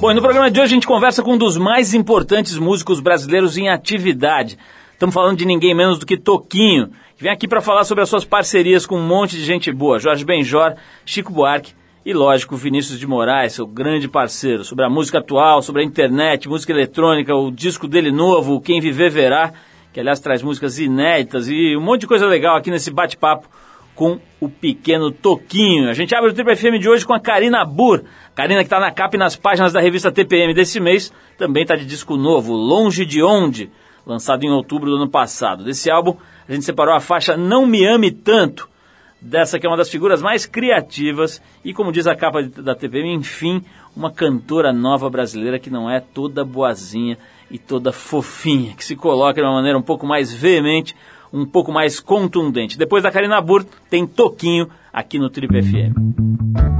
Bom, e no programa de hoje a gente conversa com um dos mais importantes músicos brasileiros em atividade. Estamos falando de ninguém menos do que Toquinho, que vem aqui para falar sobre as suas parcerias com um monte de gente boa, Jorge Benjor, Chico Buarque e, lógico, Vinícius de Moraes, seu grande parceiro, sobre a música atual, sobre a internet, música eletrônica, o disco dele novo, Quem Viver Verá, que aliás traz músicas inéditas e um monte de coisa legal aqui nesse bate-papo com o pequeno Toquinho. A gente abre o Triple FM de hoje com a Karina Burr. Karina que está na capa e nas páginas da revista TPM desse mês, também está de disco novo, Longe de Onde, lançado em outubro do ano passado. Desse álbum, a gente separou a faixa Não Me Ame Tanto, dessa que é uma das figuras mais criativas e, como diz a capa da TPM, enfim, uma cantora nova brasileira que não é toda boazinha e toda fofinha, que se coloca de uma maneira um pouco mais veemente, um pouco mais contundente. Depois da Karina Burr, tem Toquinho aqui no Trip FM.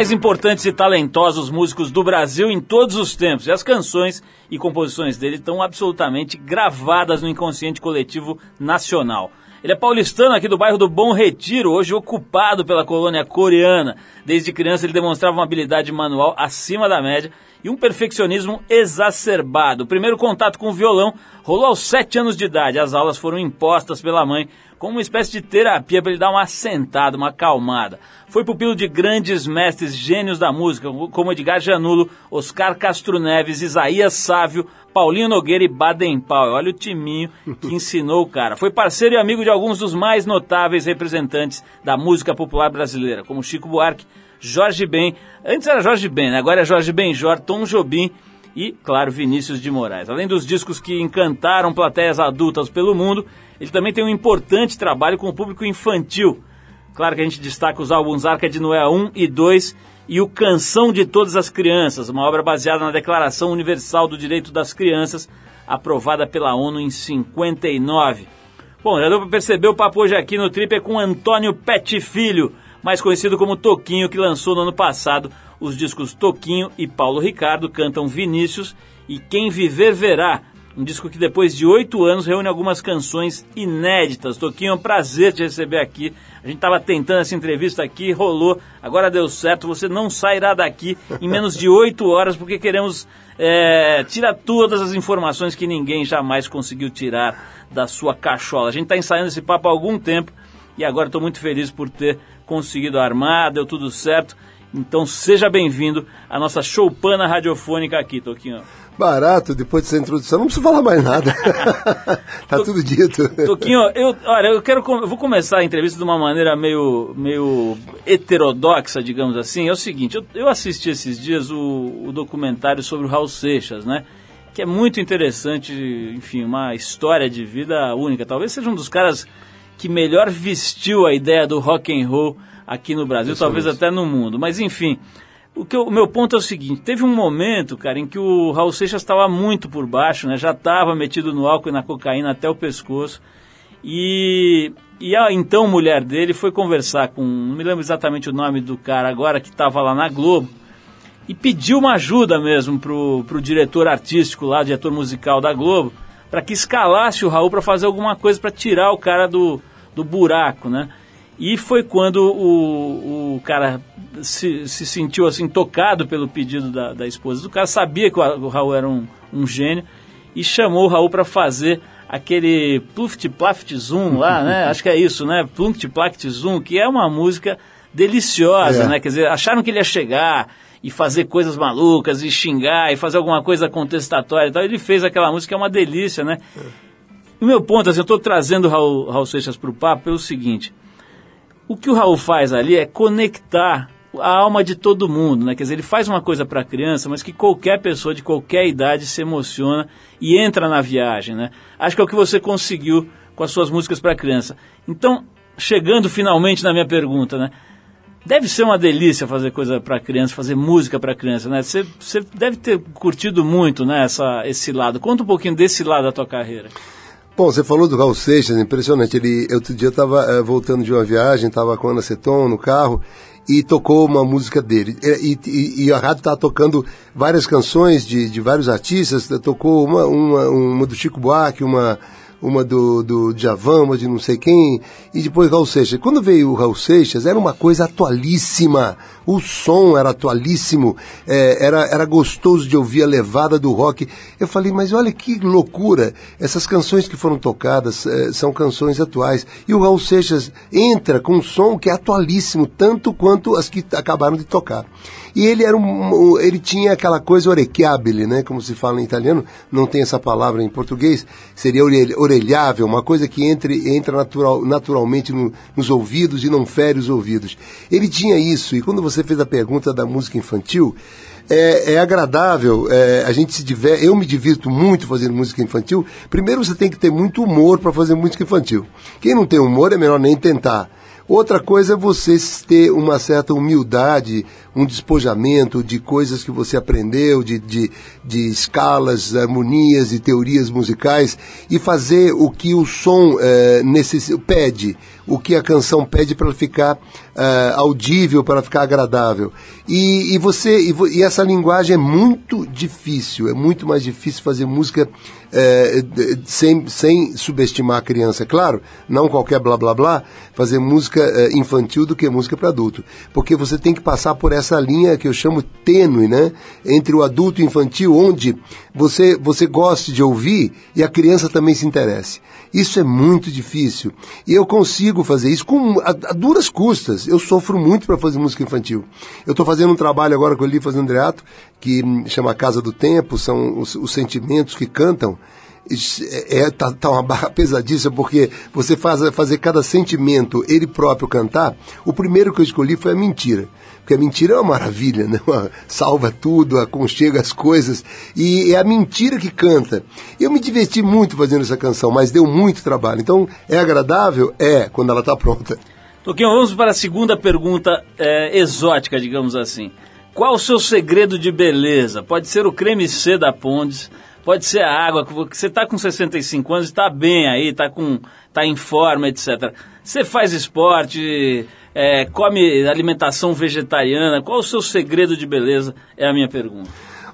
Mais importantes e talentosos músicos do Brasil em todos os tempos. E as canções e composições dele estão absolutamente gravadas no inconsciente coletivo nacional. Ele é paulistano aqui do bairro do Bom Retiro, hoje ocupado pela colônia coreana. Desde criança ele demonstrava uma habilidade manual acima da média e um perfeccionismo exacerbado. O primeiro contato com o violão rolou aos sete anos de idade. As aulas foram impostas pela mãe como uma espécie de terapia para ele dar uma assentada, uma acalmada. Foi pupilo de grandes mestres gênios da música, como Edgar Janulo, Oscar Castro Neves, Isaías Sávio, Paulinho Nogueira e Baden Powell. Olha o timinho que ensinou o cara. Foi parceiro e amigo de alguns dos mais notáveis representantes da música popular brasileira, como Chico Buarque, Jorge Ben, antes era Jorge Ben, né? agora é Jorge Benjor, Tom Jobim e, claro, Vinícius de Moraes. Além dos discos que encantaram plateias adultas pelo mundo, ele também tem um importante trabalho com o público infantil. Claro que a gente destaca os álbuns Arca de Noé 1 e 2 e o Canção de Todas as Crianças, uma obra baseada na Declaração Universal do Direito das Crianças, aprovada pela ONU em 59. Bom, já deu para perceber o papo hoje aqui no Trip é com Antônio Pet Filho, mais conhecido como Toquinho, que lançou no ano passado os discos Toquinho e Paulo Ricardo cantam Vinícius e Quem Viver Verá, um disco que depois de oito anos reúne algumas canções inéditas. Toquinho, é um prazer te receber aqui. A gente estava tentando essa entrevista aqui, rolou, agora deu certo. Você não sairá daqui em menos de oito horas, porque queremos é, tirar todas as informações que ninguém jamais conseguiu tirar da sua cachola. A gente está ensaiando esse papo há algum tempo e agora estou muito feliz por ter conseguido armar, deu tudo certo. Então seja bem-vindo à nossa choupana radiofônica aqui, Toquinho. Barato, depois dessa introdução, não preciso falar mais nada. tá to, tudo dito. Toquinho, eu, olha, eu quero eu vou começar a entrevista de uma maneira meio, meio heterodoxa, digamos assim. É o seguinte, eu, eu assisti esses dias o, o documentário sobre o Raul Seixas, né? Que é muito interessante, enfim, uma história de vida única. Talvez seja um dos caras que melhor vestiu a ideia do rock and roll aqui no Brasil, Isso talvez até no mundo. Mas enfim, o, que eu, o meu ponto é o seguinte: teve um momento, cara, em que o Raul Seixas estava muito por baixo, né? Já estava metido no álcool e na cocaína até o pescoço. E, e a então mulher dele foi conversar com, não me lembro exatamente o nome do cara agora, que estava lá na Globo, e pediu uma ajuda mesmo pro, pro diretor artístico lá, diretor musical da Globo, para que escalasse o Raul para fazer alguma coisa para tirar o cara do, do buraco, né? E foi quando o, o cara se, se sentiu assim tocado pelo pedido da, da esposa do cara, sabia que o, o Raul era um, um gênio e chamou o Raul para fazer aquele Pluft Plaft Zoom lá, né? Acho que é isso, né? Pluft Plaft Zoom, que é uma música deliciosa, é. né? Quer dizer, acharam que ele ia chegar e fazer coisas malucas e xingar e fazer alguma coisa contestatória e tal. Ele fez aquela música, é uma delícia, né? É. O meu ponto, assim, eu estou trazendo o Raul, Raul Seixas para o papo pelo seguinte. O que o Raul faz ali é conectar a alma de todo mundo, né? Quer dizer, ele faz uma coisa para a criança, mas que qualquer pessoa de qualquer idade se emociona e entra na viagem, né? Acho que é o que você conseguiu com as suas músicas para criança. Então, chegando finalmente na minha pergunta, né? Deve ser uma delícia fazer coisa para criança, fazer música para criança, né? Você, você deve ter curtido muito, né, essa, esse lado. Conta um pouquinho desse lado da tua carreira. Bom, você falou do Raul Seixas, impressionante. Ele, outro dia eu estava é, eh, voltando de uma viagem, estava com a Ana Seton no carro e tocou uma música dele. E, e, e a rádio estava tocando várias canções de, de vários artistas, tocou uma, uma, uma do Chico Buarque, uma uma do, do Djavan, uma de não sei quem, e depois Raul Seixas. Quando veio o Raul Seixas, era uma coisa atualíssima, o som era atualíssimo, é, era, era gostoso de ouvir a levada do rock. Eu falei, mas olha que loucura, essas canções que foram tocadas é, são canções atuais. E o Raul Seixas entra com um som que é atualíssimo, tanto quanto as que acabaram de tocar. E ele era um, ele tinha aquela coisa orecchiabile, né, como se fala em italiano, não tem essa palavra em português, seria orelhável, uma coisa que entre, entra natural, naturalmente no, nos ouvidos e não fere os ouvidos. Ele tinha isso, e quando você fez a pergunta da música infantil, é, é, agradável, é, a gente se diver, eu me divirto muito fazendo música infantil. Primeiro você tem que ter muito humor para fazer música infantil. Quem não tem humor é melhor nem tentar. Outra coisa é você ter uma certa humildade, um despojamento de coisas que você aprendeu, de, de, de escalas, harmonias e teorias musicais, e fazer o que o som é, necess... pede, o que a canção pede para ficar uh, audível, para ficar agradável. E, e você e, e, essa linguagem é muito difícil, é muito mais difícil fazer música uh, sem, sem subestimar a criança, é claro, não qualquer blá blá blá, fazer música infantil do que música para adulto, porque você tem que passar por essa linha que eu chamo tênue, né, entre o adulto e o infantil, onde você você goste de ouvir e a criança também se interesse. Isso é muito difícil. E eu consigo fazer isso com a, a duras custas. Eu sofro muito para fazer música infantil. Eu estou fazendo um trabalho agora com o Eli fazendo Andreato, que chama Casa do Tempo, são os, os sentimentos que cantam é, é, tá, tá, uma barra pesadíssima, porque você faz fazer cada sentimento ele próprio cantar. O primeiro que eu escolhi foi a mentira. Porque a mentira é uma maravilha, né? salva tudo, aconchega as coisas. E é a mentira que canta. Eu me diverti muito fazendo essa canção, mas deu muito trabalho. Então, é agradável? É, quando ela está pronta. Toquinho, vamos para a segunda pergunta é, exótica, digamos assim. Qual o seu segredo de beleza? Pode ser o creme C da Pondes, pode ser a água, que você está com 65 anos, está bem aí, está tá em forma, etc. Você faz esporte, é, come alimentação vegetariana, qual o seu segredo de beleza? É a minha pergunta.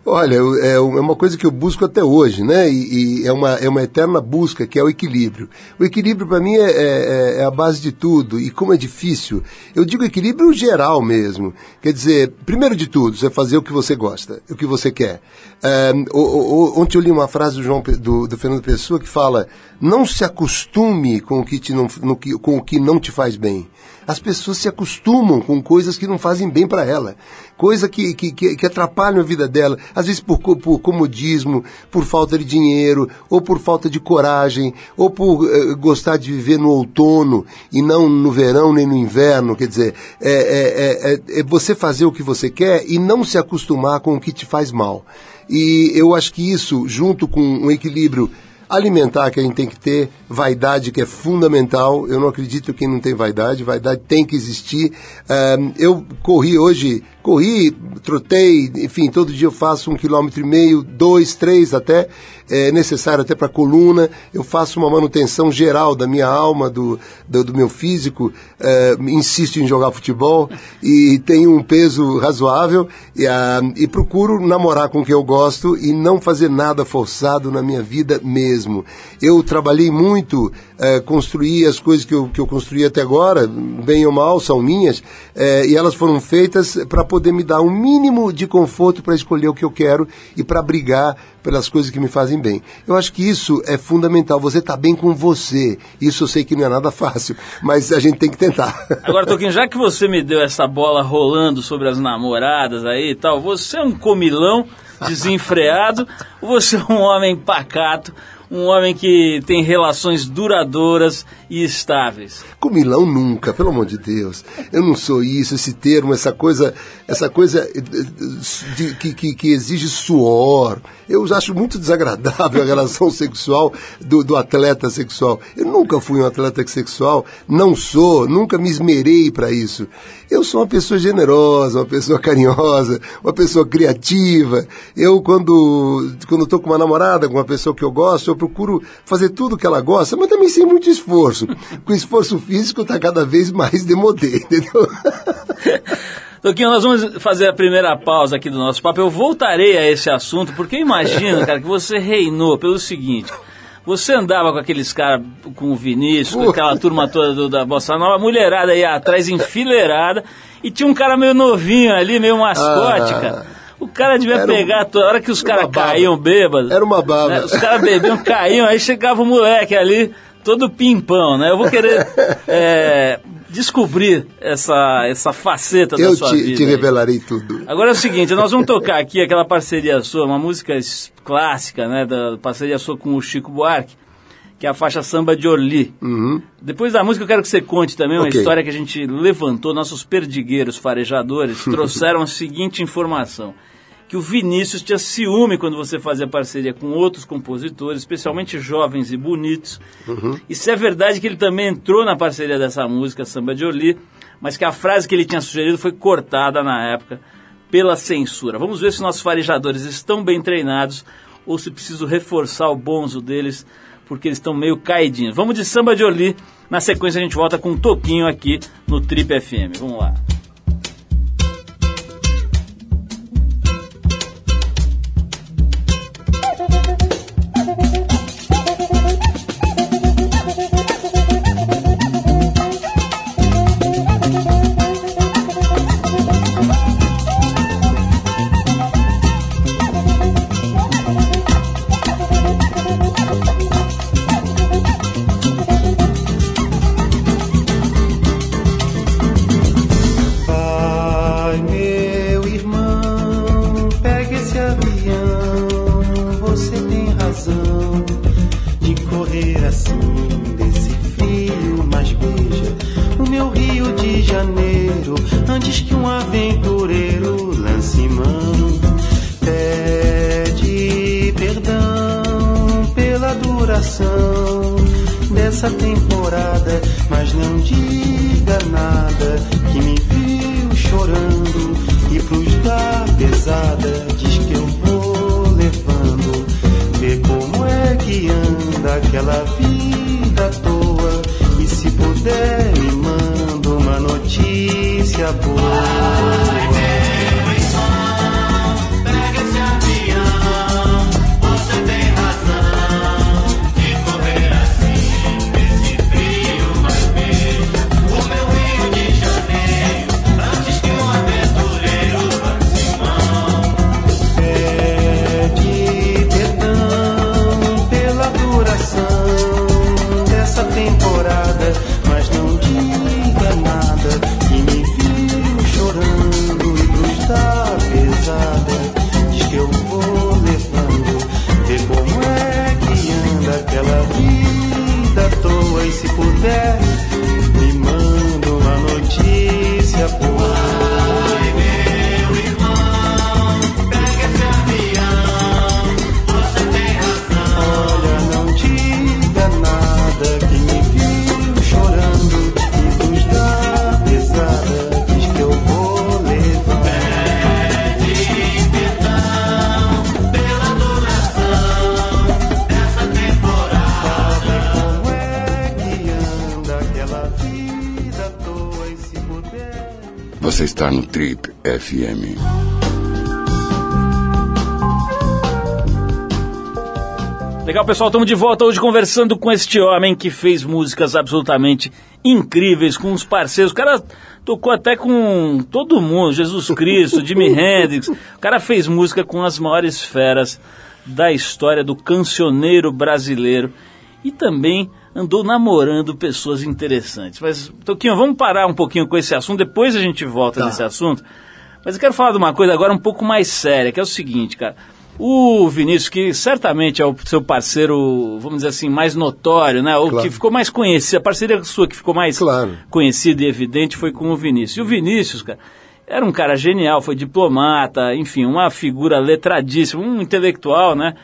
Olha, é, é uma coisa que eu busco até hoje, né? E, e, é, uma, é uma eterna busca, que é o equilíbrio. O equilíbrio, para mim, é, é, é, a base de tudo. E como é difícil, eu digo equilíbrio geral mesmo. Quer dizer, primeiro de tudo, você fazer o que você gosta, o que você quer. É, ontem eu li uma frase do, João, do, do Fernando Pessoa que fala: não se acostume com o que, te não, no, com o que não te faz bem. As pessoas se acostumam com coisas que não fazem bem para ela, coisa que, que, que, atrapalham a vida dela, às vezes por, por comodismo, por falta de dinheiro, ou por falta de coragem, ou por uh, gostar de viver no outono e não no verão nem no inverno. Quer dizer, é, é, é, é você fazer o que você quer e não se acostumar com o que te faz mal. E eu acho que isso, junto com um equilíbrio alimentar que a gente tem que ter, vaidade que é fundamental. Eu não acredito que não tem vaidade, vaidade tem que existir. Um, eu corri hoje, corri, trotei, enfim, todo dia eu faço um quilômetro e meio, dois, três até, é necessário até para a coluna. Eu faço uma manutenção geral da minha alma, do, do, do meu físico, é, insisto em jogar futebol e tenho um peso razoável e, uh, e procuro namorar com quem eu gosto e não fazer nada forçado na minha vida mesmo. Eu trabalhei muito, é, construí as coisas que eu, que eu construí até agora, bem ou mal, são minhas, é, e elas foram feitas para poder me dar um mínimo de conforto para escolher o que eu quero e para brigar pelas coisas que me fazem bem. Eu acho que isso é fundamental. Você está bem com você. Isso eu sei que não é nada fácil, mas a gente tem que tentar. Agora, Toquinho, já que você me deu essa bola rolando sobre as namoradas aí e tal, você é um comilão desenfreado ou você é um homem pacato? um homem que tem relações duradouras e estáveis. Com Milão nunca, pelo amor de Deus. Eu não sou isso, esse termo, essa coisa, essa coisa de, que, que, que, exige suor. Eu acho muito desagradável a relação sexual do, do atleta sexual. Eu nunca fui um atleta sexual, não sou, nunca me esmerei para isso. Eu sou uma pessoa generosa, uma pessoa carinhosa, uma pessoa criativa. Eu, quando quando estou com uma namorada, com uma pessoa que eu gosto, eu procuro fazer tudo que ela gosta, mas também sem muito esforço. Com esforço físico está cada vez mais demodê, entendeu? Toquinho, nós vamos fazer a primeira pausa aqui do nosso papo. Eu voltarei a esse assunto, porque eu imagino, cara, que você reinou pelo seguinte. Você andava com aqueles caras, com o Vinícius, com aquela turma toda do, da Bossa Nova, mulherada aí atrás, enfileirada, e tinha um cara meio novinho ali, meio mascote, ah. cara. O cara devia era pegar, um, toda hora que os caras caíam bêbados. Era uma baba. Né, os caras bebiam, caíam, aí chegava o moleque ali, todo pimpão, né? Eu vou querer é, descobrir essa, essa faceta eu da sua te, vida. Eu te revelarei tudo. Agora é o seguinte, nós vamos tocar aqui aquela parceria sua, uma música clássica, né? Da parceria sua com o Chico Buarque que é a faixa Samba de Orly. Uhum. Depois da música, eu quero que você conte também uma okay. história que a gente levantou. Nossos perdigueiros farejadores trouxeram a seguinte informação. Que o Vinícius tinha ciúme quando você fazia parceria com outros compositores, especialmente jovens e bonitos. Uhum. E se é verdade que ele também entrou na parceria dessa música, Samba de Orly, mas que a frase que ele tinha sugerido foi cortada na época pela censura. Vamos ver se nossos farejadores estão bem treinados ou se preciso reforçar o bonzo deles, porque eles estão meio caidinhos. Vamos de samba de Oli. Na sequência a gente volta com um toquinho aqui no Trip FM. Vamos lá. FM. Legal, pessoal, estamos de volta hoje conversando com este homem que fez músicas absolutamente incríveis com os parceiros. O cara tocou até com todo mundo, Jesus Cristo, Jimi Hendrix. O cara fez música com as maiores feras da história do cancioneiro brasileiro e também andou namorando pessoas interessantes. Mas, Toquinho, vamos parar um pouquinho com esse assunto, depois a gente volta tá. nesse assunto. Mas eu quero falar de uma coisa agora um pouco mais séria, que é o seguinte, cara. O Vinícius, que certamente é o seu parceiro, vamos dizer assim, mais notório, né? Ou claro. que ficou mais conhecido, a parceria sua que ficou mais claro. conhecida e evidente foi com o Vinícius. E o Vinícius, cara, era um cara genial, foi diplomata, enfim, uma figura letradíssima, um intelectual, né?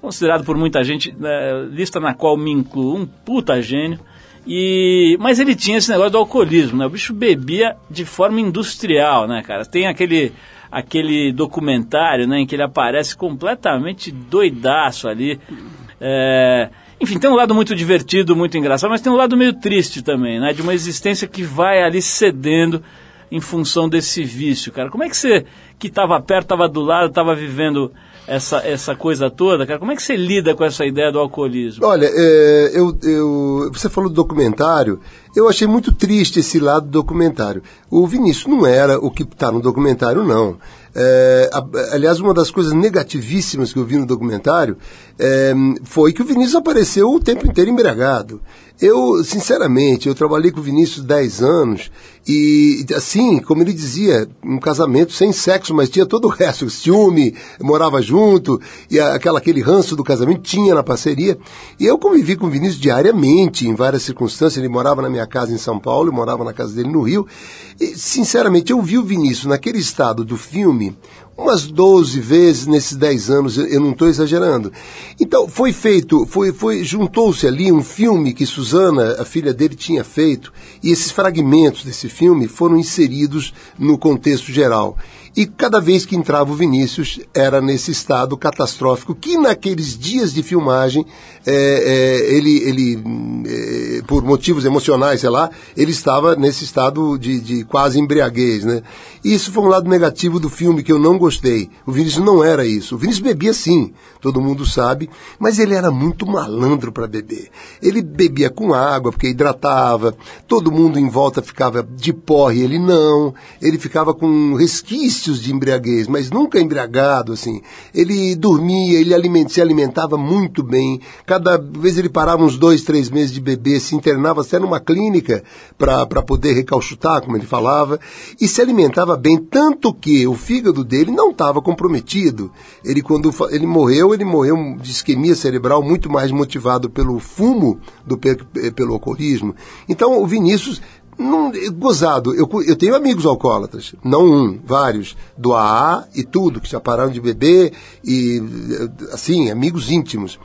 considerado por muita gente, né, lista na qual me incluo, um puta gênio. E, mas ele tinha esse negócio do alcoolismo, né? O bicho bebia de forma industrial, né, cara? Tem aquele, aquele documentário, né, em que ele aparece completamente doidaço ali. É, enfim, tem um lado muito divertido, muito engraçado, mas tem um lado meio triste também, né? De uma existência que vai ali cedendo em função desse vício, cara. Como é que você, que estava perto, estava do lado, estava vivendo essa, essa coisa toda, cara? Como é que você lida com essa ideia do alcoolismo? Olha, é, eu, eu, você falou do documentário, eu achei muito triste esse lado do documentário. O Vinícius não era o que está no documentário, não. É, aliás, uma das coisas negativíssimas que eu vi no documentário é, foi que o Vinícius apareceu o tempo inteiro embriagado. Eu, sinceramente, eu trabalhei com o Vinícius 10 anos e, assim, como ele dizia, um casamento sem sexo, mas tinha todo o resto, ciúme, morava junto, e aquela, aquele ranço do casamento tinha na parceria. E eu convivi com o Vinícius diariamente, em várias circunstâncias. Ele morava na minha casa em São Paulo, eu morava na casa dele no Rio. E, sinceramente, eu vi o Vinícius naquele estado do filme umas 12 vezes nesses 10 anos, eu, não estou exagerando. Então, foi feito, foi, foi juntou-se ali um filme que Suzana, a filha dele, tinha feito, e esses fragmentos desse filme foram inseridos no contexto geral. E cada vez que entrava o Vinícius, era nesse estado catastrófico, que naqueles dias de filmagem, é, é, ele, ele é, por motivos emocionais, sei lá, ele estava nesse estado de, de quase embriaguez, né? E isso foi um lado negativo do filme que eu não gostei. O Vinícius não era isso. O Vinícius bebia sim, todo mundo sabe, mas ele era muito malandro para beber. Ele bebia com água, porque hidratava, todo mundo em volta ficava de porre, ele não. Ele ficava com de embriaguez, mas nunca embriagado, assim. Ele dormia, ele aliment, se alimentava muito bem. Cada vez ele parava uns dois, três meses de beber, se internava até numa clínica para poder recalchutar, como ele falava, e se alimentava bem, tanto que o fígado dele não estava comprometido. Ele, quando ele morreu, ele morreu de isquemia cerebral muito mais motivado pelo fumo do pelo alcoolismo. Então, o Vinícius gozado, eu, eu tenho amigos alcoólatras, não um, vários, do AA e tudo, que já pararam de beber, e assim, amigos íntimos.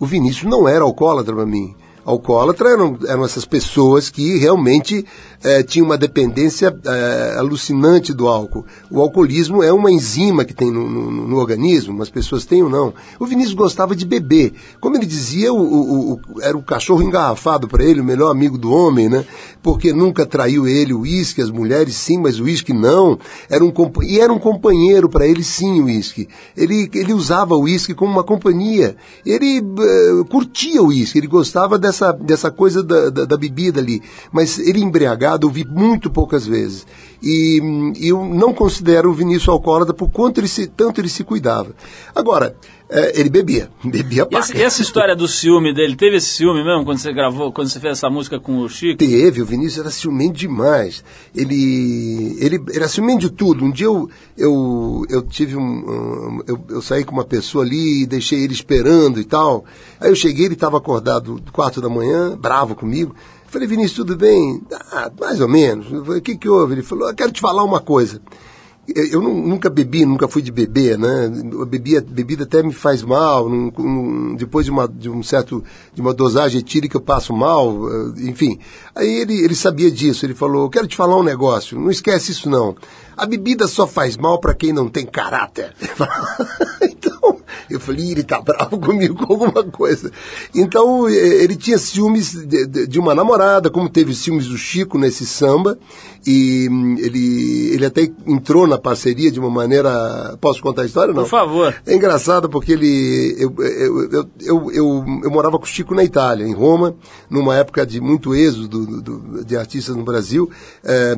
O Vinícius não era alcoólatra para mim. Alcoólatra eram, eram essas pessoas que realmente é, tinha uma dependência é, alucinante do álcool. O alcoolismo é uma enzima que tem no, no, no, organismo, as pessoas têm ou não. O Vinícius gostava de beber. Como ele dizia, o, o, o era o cachorro engarrafado para ele, o melhor amigo do homem, né? Porque nunca traiu ele o uísque, as mulheres sim, mas o uísque não. Era um, e era um companheiro para ele sim o uísque. Ele, ele usava o uísque como uma companhia. Ele uh, curtia o uísque, ele gostava dessa, dessa coisa da, da, da bebida ali. Mas ele embriagado eu vi muito poucas vezes. E, eu não considero o Vinícius alcoólatra por quanto ele se, tanto ele se cuidava. Agora, é, ele bebia, bebia e essa, essa, história do ciúme dele, teve esse ciúme mesmo quando você gravou, quando você fez essa música com o Chico? Teve, o Vinícius era ciumento demais. Ele, ele era ciumento de tudo. Um dia eu, eu, eu tive um, um eu, eu, saí com uma pessoa ali e deixei ele esperando e tal. Aí eu cheguei, ele estava acordado quarto da manhã, bravo comigo. Falei, Vinícius, tudo bem? Ah, mais ou menos. O que, que houve? Ele falou, eu quero te falar uma coisa. Eu, eu nunca bebi, nunca fui de beber, né? Bebia, bebida até me faz mal. Num, num, depois de, uma, de um certo, de uma dosagem etílica eu passo mal, eh, enfim. Aí ele, ele sabia disso. Ele falou, eu quero te falar um negócio. Não esquece isso não. A bebida só faz mal para quem não tem caráter. então, eu falei, ele tá bravo comigo com alguma coisa. Então, ele tinha ciúmes de, de, de, uma namorada, como teve ciúmes do Chico nesse samba, e hum, ele, ele até entrou na parceria de uma maneira. Posso contar a história? Não? Por favor. É engraçado porque ele. Eu, eu, eu, eu, morava com o Chico na Itália, em Roma, numa época de muito êxodo do, do, de artistas no Brasil, é,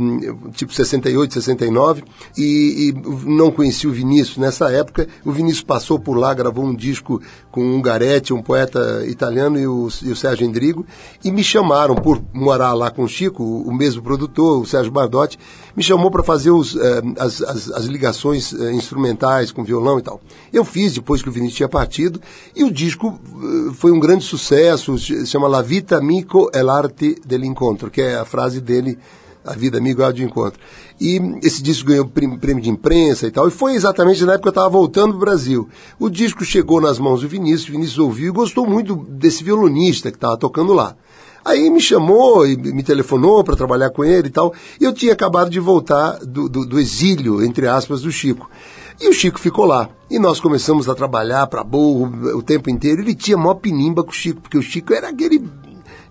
tipo 68, 69, e, e não conheci o Vinícius nessa época. O Vinícius passou por lá, gravou um disco com um Garetti, um poeta italiano, e o, o Sérgio Endrigo, e me chamaram por morar lá com o Chico, o, o mesmo produtor, o Sérgio Bardotti, me chamou para fazer os, eh, as, as, as, ligações eh, instrumentais com violão e tal. Eu fiz depois que o Vinícius tinha partido, e o disco eh, foi um grande sucesso, se chama La Vita Amico e l'arte dell'incontro, que é a frase dele a vida amigo é de encontro. E esse disco ganhou prêmio de imprensa e tal, e foi exatamente na época que eu estava voltando para o Brasil. O disco chegou nas mãos do Vinícius, o Vinícius ouviu e gostou muito desse violonista que estava tocando lá. Aí me chamou e me telefonou para trabalhar com ele e tal. E eu tinha acabado de voltar do, do, do exílio, entre aspas, do Chico. E o Chico ficou lá. E nós começamos a trabalhar para burro o tempo inteiro. Ele tinha maior pinimba com o Chico, porque o Chico era aquele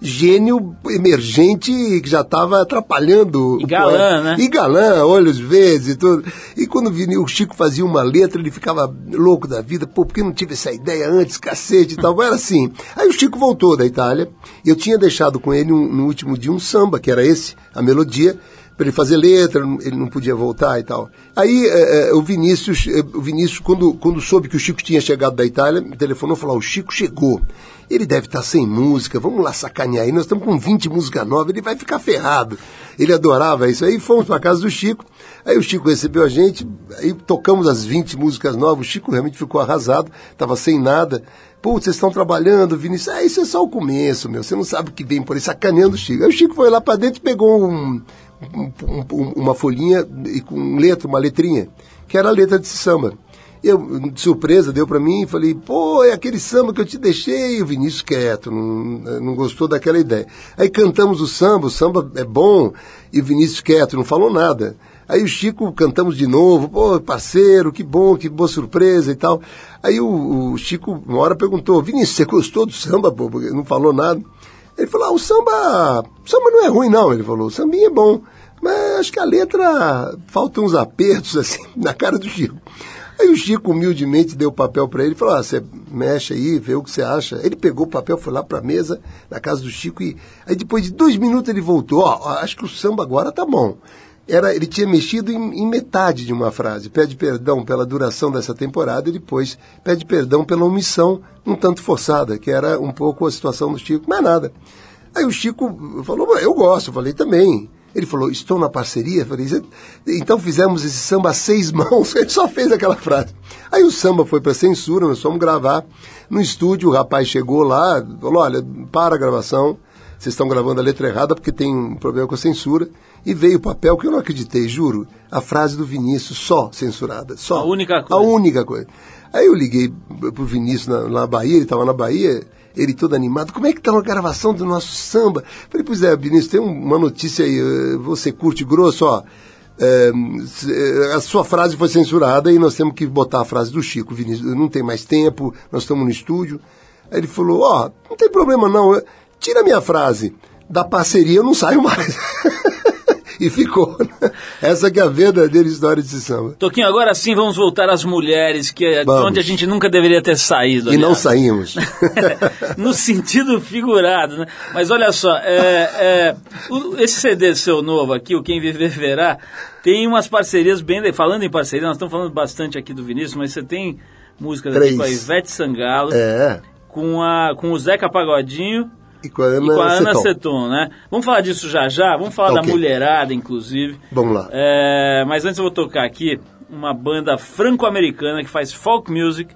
gênio emergente que já estava atrapalhando. E galã, né? E galã, olhos verdes e tudo. E quando o Chico fazia uma letra, ele ficava louco da vida. Pô, por que não tive essa ideia antes, cacete e tal? Era assim. Aí o Chico voltou da Itália. Eu tinha deixado com ele um, no último dia um samba, que era esse, a melodia para ele fazer letra, ele não podia voltar e tal. Aí é, o Vinícius, é, o Vinícius quando, quando soube que o Chico tinha chegado da Itália, me telefonou e falou: o Chico chegou. Ele deve estar sem música, vamos lá sacanear aí, nós estamos com 20 músicas novas, ele vai ficar ferrado. Ele adorava isso. Aí fomos para casa do Chico, aí o Chico recebeu a gente, aí tocamos as 20 músicas novas, o Chico realmente ficou arrasado, estava sem nada. Putz, vocês estão trabalhando, Vinícius. Ah, isso é só o começo, meu. Você não sabe o que vem por aí, sacaneando o Chico. Aí o Chico foi lá para dentro e pegou um, uma folhinha e com letra, uma letrinha, que era a letra desse samba. Eu, de surpresa, deu para mim e falei, pô, é aquele samba que eu te deixei. O Vinícius quieto, não, não gostou daquela ideia. Aí cantamos o samba, o samba é bom, e o Vinícius quieto, não falou nada. Aí o Chico cantamos de novo, pô, parceiro, que bom, que boa surpresa e tal. Aí o, o Chico, uma hora perguntou, Vinícius, você gostou do samba, pô? Não falou nada. Ele falou, ah, o samba, o samba não é ruim não, ele falou, o sambinha é bom. Mas acho que a letra falta uns apertos, assim, na cara do Chico. Aí o Chico humildemente deu o papel para ele falou: ah, você mexe aí, vê o que você acha. Ele pegou o papel, foi lá para a mesa, na casa do Chico, e aí depois de dois minutos ele voltou: ó, oh, acho que o samba agora tá bom era, ele tinha mexido em, em, metade de uma frase. Pede perdão pela duração dessa temporada e depois pede perdão pela omissão um tanto forçada, que era um pouco a situação do Chico. Mas nada. Aí o Chico falou, eu gosto. Eu falei, também. Ele falou, estou na parceria. Falei, então fizemos esse samba a seis mãos. Ele só fez aquela frase. Aí o samba foi para censura, nós fomos gravar. No estúdio, o rapaz chegou lá, falou, olha, para a gravação vocês estão gravando a letra errada porque tem um problema com a censura. E veio o papel que eu não acreditei, juro. A frase do Vinícius só censurada. Só. A única coisa. A única coisa. Aí eu liguei pro Vinícius na, na Bahia, ele estava na Bahia, ele todo animado. Como é que tá a gravação do nosso samba? Falei, pois é, Vinícius, tem uma notícia aí, eh, você curte grosso, ó. É, a sua frase foi censurada e nós temos que botar a frase do Chico, Vinícius. Não tem mais tempo, nós estamos no estúdio. Aí ele falou, ó, oh, não tem problema não. Tira a minha frase. Da parceria eu não saio mais. e ficou. Né? Essa que é a verdadeira história de samba. Toquinho, agora sim vamos voltar às mulheres, que é vamos. onde a gente nunca deveria ter saído. E aliás. não saímos. no sentido figurado, né? Mas olha só, é, é, o, esse CD seu novo aqui, o Quem Viver Verá, tem umas parcerias bem... Falando em parceria, nós estamos falando bastante aqui do Vinícius, mas você tem músicas aqui com a Ivete Sangalo, é. com, a, com o Zeca Pagodinho e com a Ana, e com a Ana Seton. né? Vamos falar disso já já, vamos falar okay. da mulherada, inclusive. Vamos lá. É, mas antes eu vou tocar aqui uma banda franco-americana que faz folk music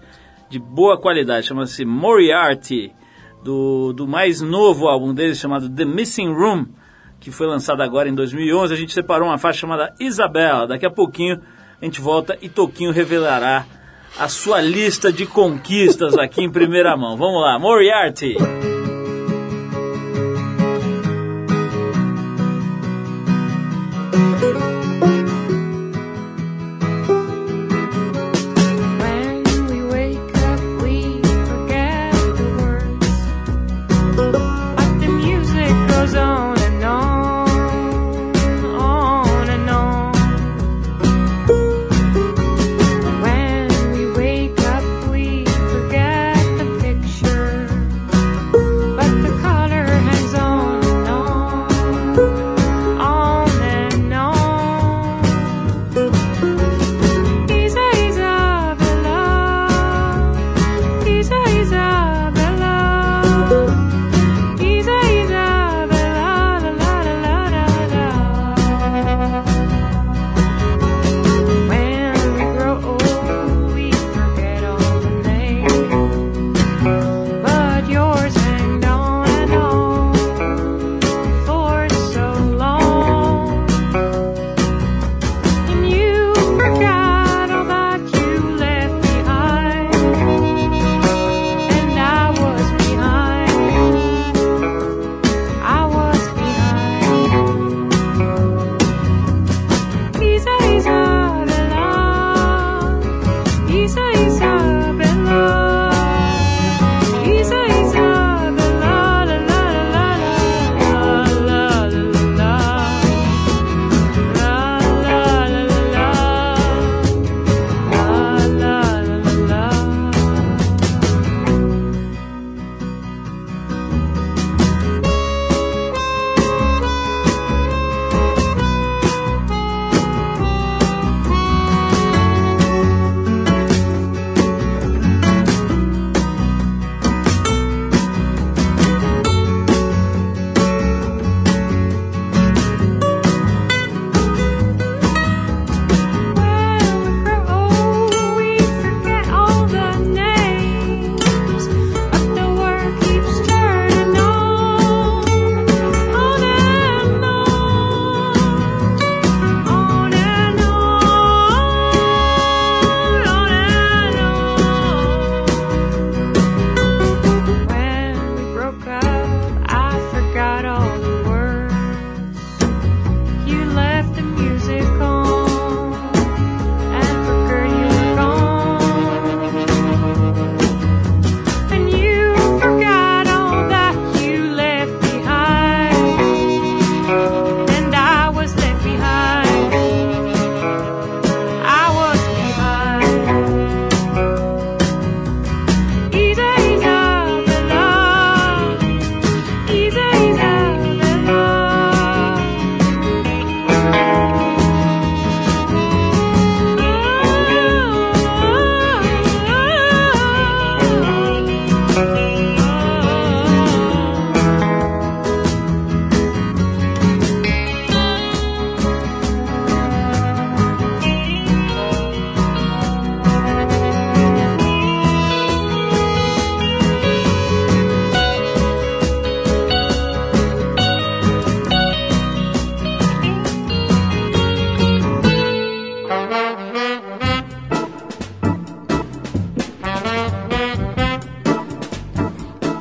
de boa qualidade, chama-se Moriarty, do, do mais novo álbum deles, chamado The Missing Room, que foi lançado agora em 2011. A gente separou uma faixa chamada Isabella. Daqui a pouquinho a gente volta e Toquinho revelará a sua lista de conquistas aqui em primeira mão. Vamos lá, Moriarty!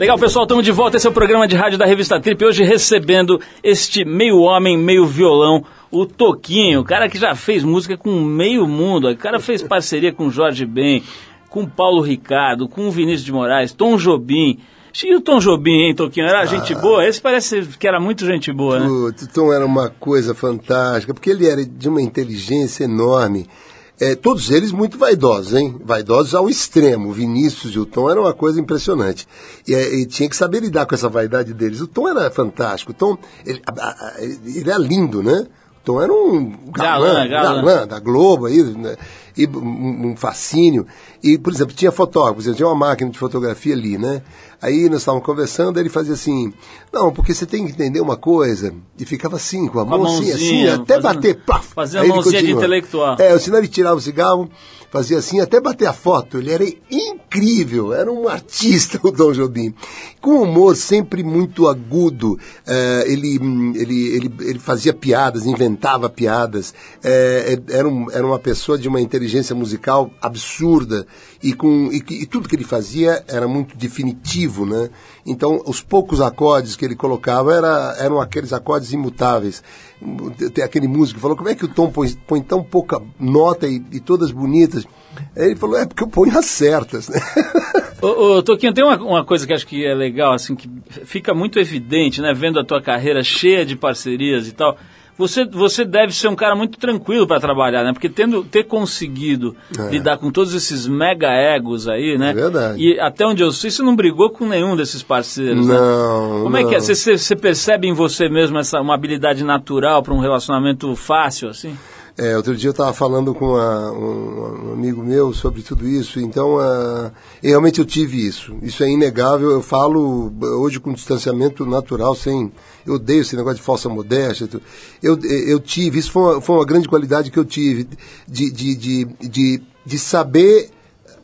Legal, pessoal, estamos de volta. Esse é o programa de rádio da revista Trip. Hoje recebendo este meio homem, meio violão, o Toquinho, o cara que já fez música com meio mundo. O cara fez parceria com Jorge Ben, com Paulo Ricardo, com Vinícius de Moraes, Tom Jobim. E o Tom Jobim, hein, Toquinho? Era gente boa? Esse parece que era muito gente boa, né? O Tom era uma coisa fantástica, porque ele era de uma inteligência enorme. É, todos eles muito vaidosos, hein? Vaidosos ao extremo. O Vinícius e o Tom era uma coisa impressionante. E, e, tinha que saber lidar com essa vaidade deles. O Tom era fantástico. O Tom, ele, ele era lindo, né? O Tom era um galã, galã, galã. galã da Globo aí, né? E um, um fascínio. E, por exemplo, tinha fotógrafos, tinha uma máquina de fotografia ali, né? Aí nós estávamos conversando, ele fazia assim, não, porque você tem que entender uma coisa, e ficava assim, com a, com mão assim, assim, até fazendo, bater, plaf! Fazia a mãozinha de intelectual. É, o sinal ele tirava o cigarro, fazia assim, até bater a foto, ele era incrível, era um artista o Dom Jobim. Com humor sempre muito agudo, uh, ele, ele, ele, ele fazia piadas, inventava piadas, uh, era, um, era uma pessoa de uma inteligência musical absurda, e, com, e, e, tudo que ele fazia era muito definitivo, né? Então, os poucos acordes que ele colocava era, eram aqueles acordes imutáveis. Tem aquele músico que falou, como é que o Tom põe, põe tão pouca nota e, e todas bonitas? Aí ele falou, é porque eu ponho as certas, né? Ô, ô, Toquinho, tem uma, uma coisa que acho que é legal, assim, que fica muito evidente, né? Vendo a tua carreira cheia de parcerias e tal você, você deve ser um cara muito tranquilo para trabalhar, né? Porque tendo, ter conseguido é. lidar com todos esses mega egos aí, né? É verdade. E até onde eu sei, você não brigou com nenhum desses parceiros, não, né? Como não. é que é? Você, você percebe em você mesmo essa, uma habilidade natural para um relacionamento fácil, assim? É, outro dia eu estava falando com um, um, amigo meu sobre tudo isso, então uh, realmente eu tive isso. Isso é inegável, eu falo hoje com distanciamento natural, sem. Eu odeio esse negócio de falsa modéstia. Eu, eu tive, isso foi uma, foi uma grande qualidade que eu tive, de, de, de, de, de saber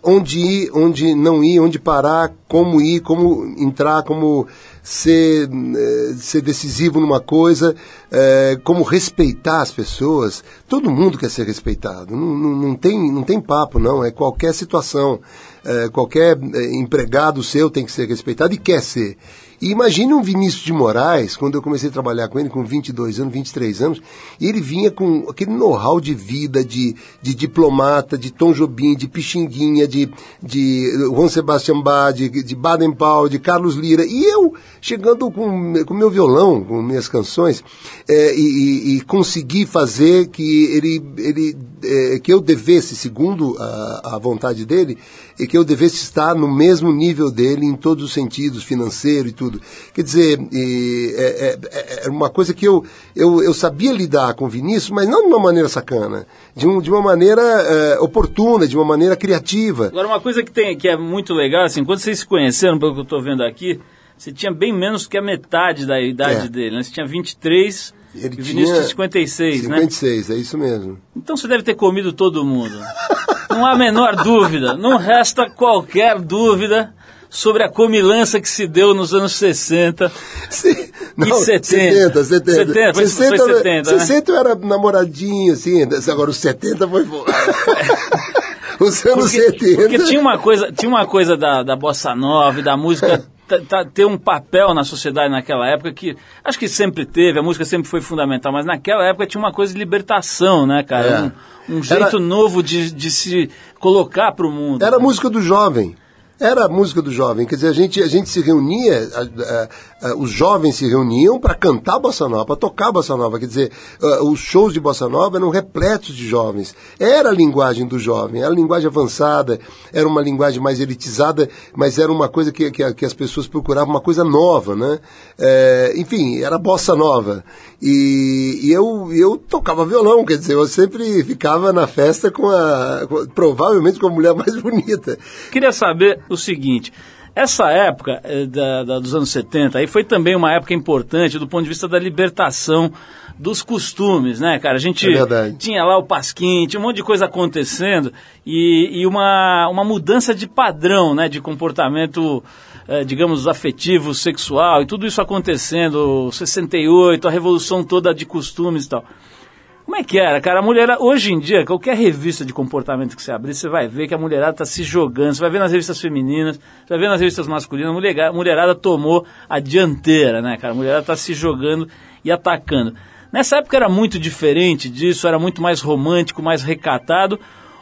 onde ir, onde não ir, onde parar, como ir, como entrar, como ser, eh, ser decisivo numa coisa, eh, como respeitar as pessoas. Todo mundo quer ser respeitado. Não, não, não, tem, não tem papo, não. É qualquer situação. Eh, qualquer empregado seu tem que ser respeitado e quer ser. E imagine um Vinícius de Moraes, quando eu comecei a trabalhar com ele, com 22 anos, 23 anos, e ele vinha com aquele know-how de vida, de, de diplomata, de Tom Jobim, de Pixinguinha, de, de Juan Sebastián Bach, de, de Baden-Powell, de Carlos Lira, e eu chegando com o meu violão, com minhas canções, é, e, e, consegui fazer que ele, ele é, que eu devesse, segundo a, a vontade dele, e que eu devesse estar no mesmo nível dele em todos os sentidos, financeiro e tudo. Quer dizer, e, é, é, é, uma coisa que eu, eu, eu sabia lidar com o Vinícius, mas não de uma maneira sacana, de, um, de uma maneira é, oportuna, de uma maneira criativa. Agora, uma coisa que, tem, que é muito legal, assim, quando vocês se conheceram, pelo que eu estou vendo aqui, você tinha bem menos que a metade da idade é. dele, né? Você tinha 23 Ele o Vinícius tinha 56, 56, né? 56, é isso mesmo. Então você deve ter comido todo mundo. Não há a menor dúvida, não resta qualquer dúvida sobre a comilança que se deu nos anos 60 Sim, não, e 70. 70, 70. 70, foi, 60, foi 70, né? 60 eu era namoradinho, assim, agora os 70 foi... os anos porque, 70. Porque tinha uma coisa, tinha uma coisa da, da bossa nova e da música ter um papel na sociedade naquela época que acho que sempre teve, a música sempre foi fundamental, mas naquela época tinha uma coisa de libertação, né, cara? É. Um, um, jeito Era... novo de, de se colocar para o mundo. Era a música do jovem. Era a música do jovem, quer dizer, a gente, a gente se reunia, a, a, os jovens se reuniam para cantar bossa nova, para tocar bossa nova, quer dizer, os shows de bossa nova eram repletos de jovens. Era a linguagem do jovem, era a linguagem avançada, era uma linguagem mais elitizada, mas era uma coisa que, que, que as pessoas procuravam, uma coisa nova, né? É, enfim, era bossa nova. E, e, eu, eu tocava violão, quer dizer, eu sempre ficava na festa com a, com, provavelmente com a mulher mais bonita. Queria saber o seguinte. Essa época eh, da, da, dos anos 70 aí foi também uma época importante do ponto de vista da libertação dos costumes, né, cara? A gente é tinha lá o Pasquim, tinha um monte de coisa acontecendo e, e uma, uma mudança de padrão, né, de comportamento, eh, digamos, afetivo, sexual e tudo isso acontecendo, 68, a revolução toda de costumes e tal. Como é que era, cara? A mulherada, hoje em dia, qualquer revista de comportamento que você abrir, você vai ver que a mulherada está se jogando. Você vai ver nas revistas femininas, você vai ver nas revistas masculinas, a mulherada tomou a dianteira, né, cara? A mulherada está se jogando e atacando. Nessa época era muito diferente disso, era muito mais romântico, mais recatado,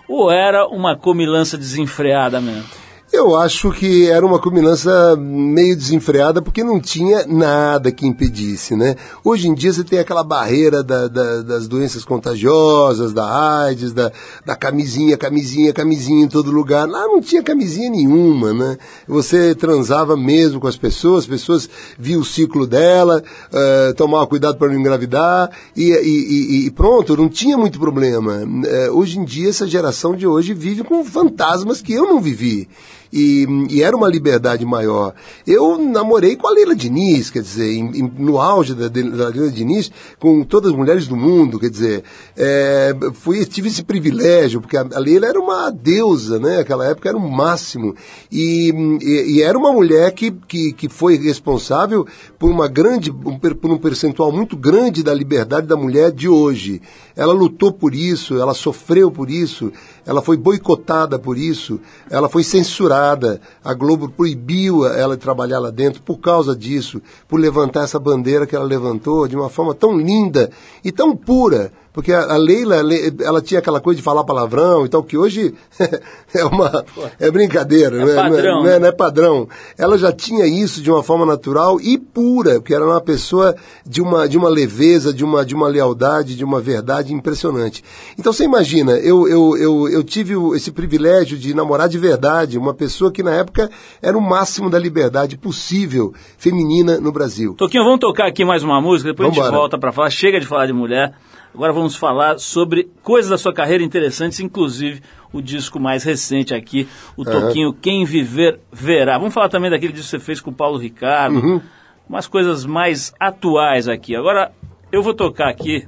ou era uma comilança desenfreada mesmo? Eu acho que era uma combinança meio desenfreada porque não tinha nada que impedisse, né? Hoje em dia você tem aquela barreira da, da, das doenças contagiosas, da AIDS, da, da camisinha, camisinha, camisinha em todo lugar. Lá não tinha camisinha nenhuma, né? Você transava mesmo com as pessoas, as pessoas viam o ciclo dela, uh, tomava cuidado para não engravidar e, e, e, e, pronto, não tinha muito problema. Uh, hoje em dia essa geração de hoje vive com fantasmas que eu não vivi e, e, era uma liberdade maior. Eu namorei com a Leila Diniz, quer dizer, em, em, no auge da, da, Leila Diniz, com todas as mulheres do mundo, quer dizer, é, fui, tive esse privilégio, porque a, a Leila era uma deusa, né? Aquela época era o máximo. E, e, e, era uma mulher que, que, que foi responsável por uma grande, um, por um percentual muito grande da liberdade da mulher de hoje. Ela lutou por isso, ela sofreu por isso, ela foi boicotada por isso, ela foi censurada. A Globo proibiu ela de trabalhar lá dentro por causa disso, por levantar essa bandeira que ela levantou de uma forma tão linda e tão pura porque a, Leila, ela tinha aquela coisa de falar palavrão e tal, que hoje é uma é brincadeira, é né? Padrão. Não, é, não, é, não é padrão. Ela já tinha isso de uma forma natural e pura, porque era uma pessoa de uma, de uma leveza, de uma, de uma lealdade, de uma verdade impressionante. Então você imagina, eu, eu, eu, eu tive esse privilégio de namorar de verdade, uma pessoa que na época era o máximo da liberdade possível feminina no Brasil. Toquinho, vamos tocar aqui mais uma música, depois Vambora. a gente volta para falar. Chega de falar de mulher. Agora vamos falar sobre coisas da sua carreira interessantes, inclusive o disco mais recente aqui, o Toquinho uhum. Quem Viver Verá. Vamos falar também daquele disco que você fez com o Paulo Ricardo, uhum. umas coisas mais atuais aqui. Agora eu vou tocar aqui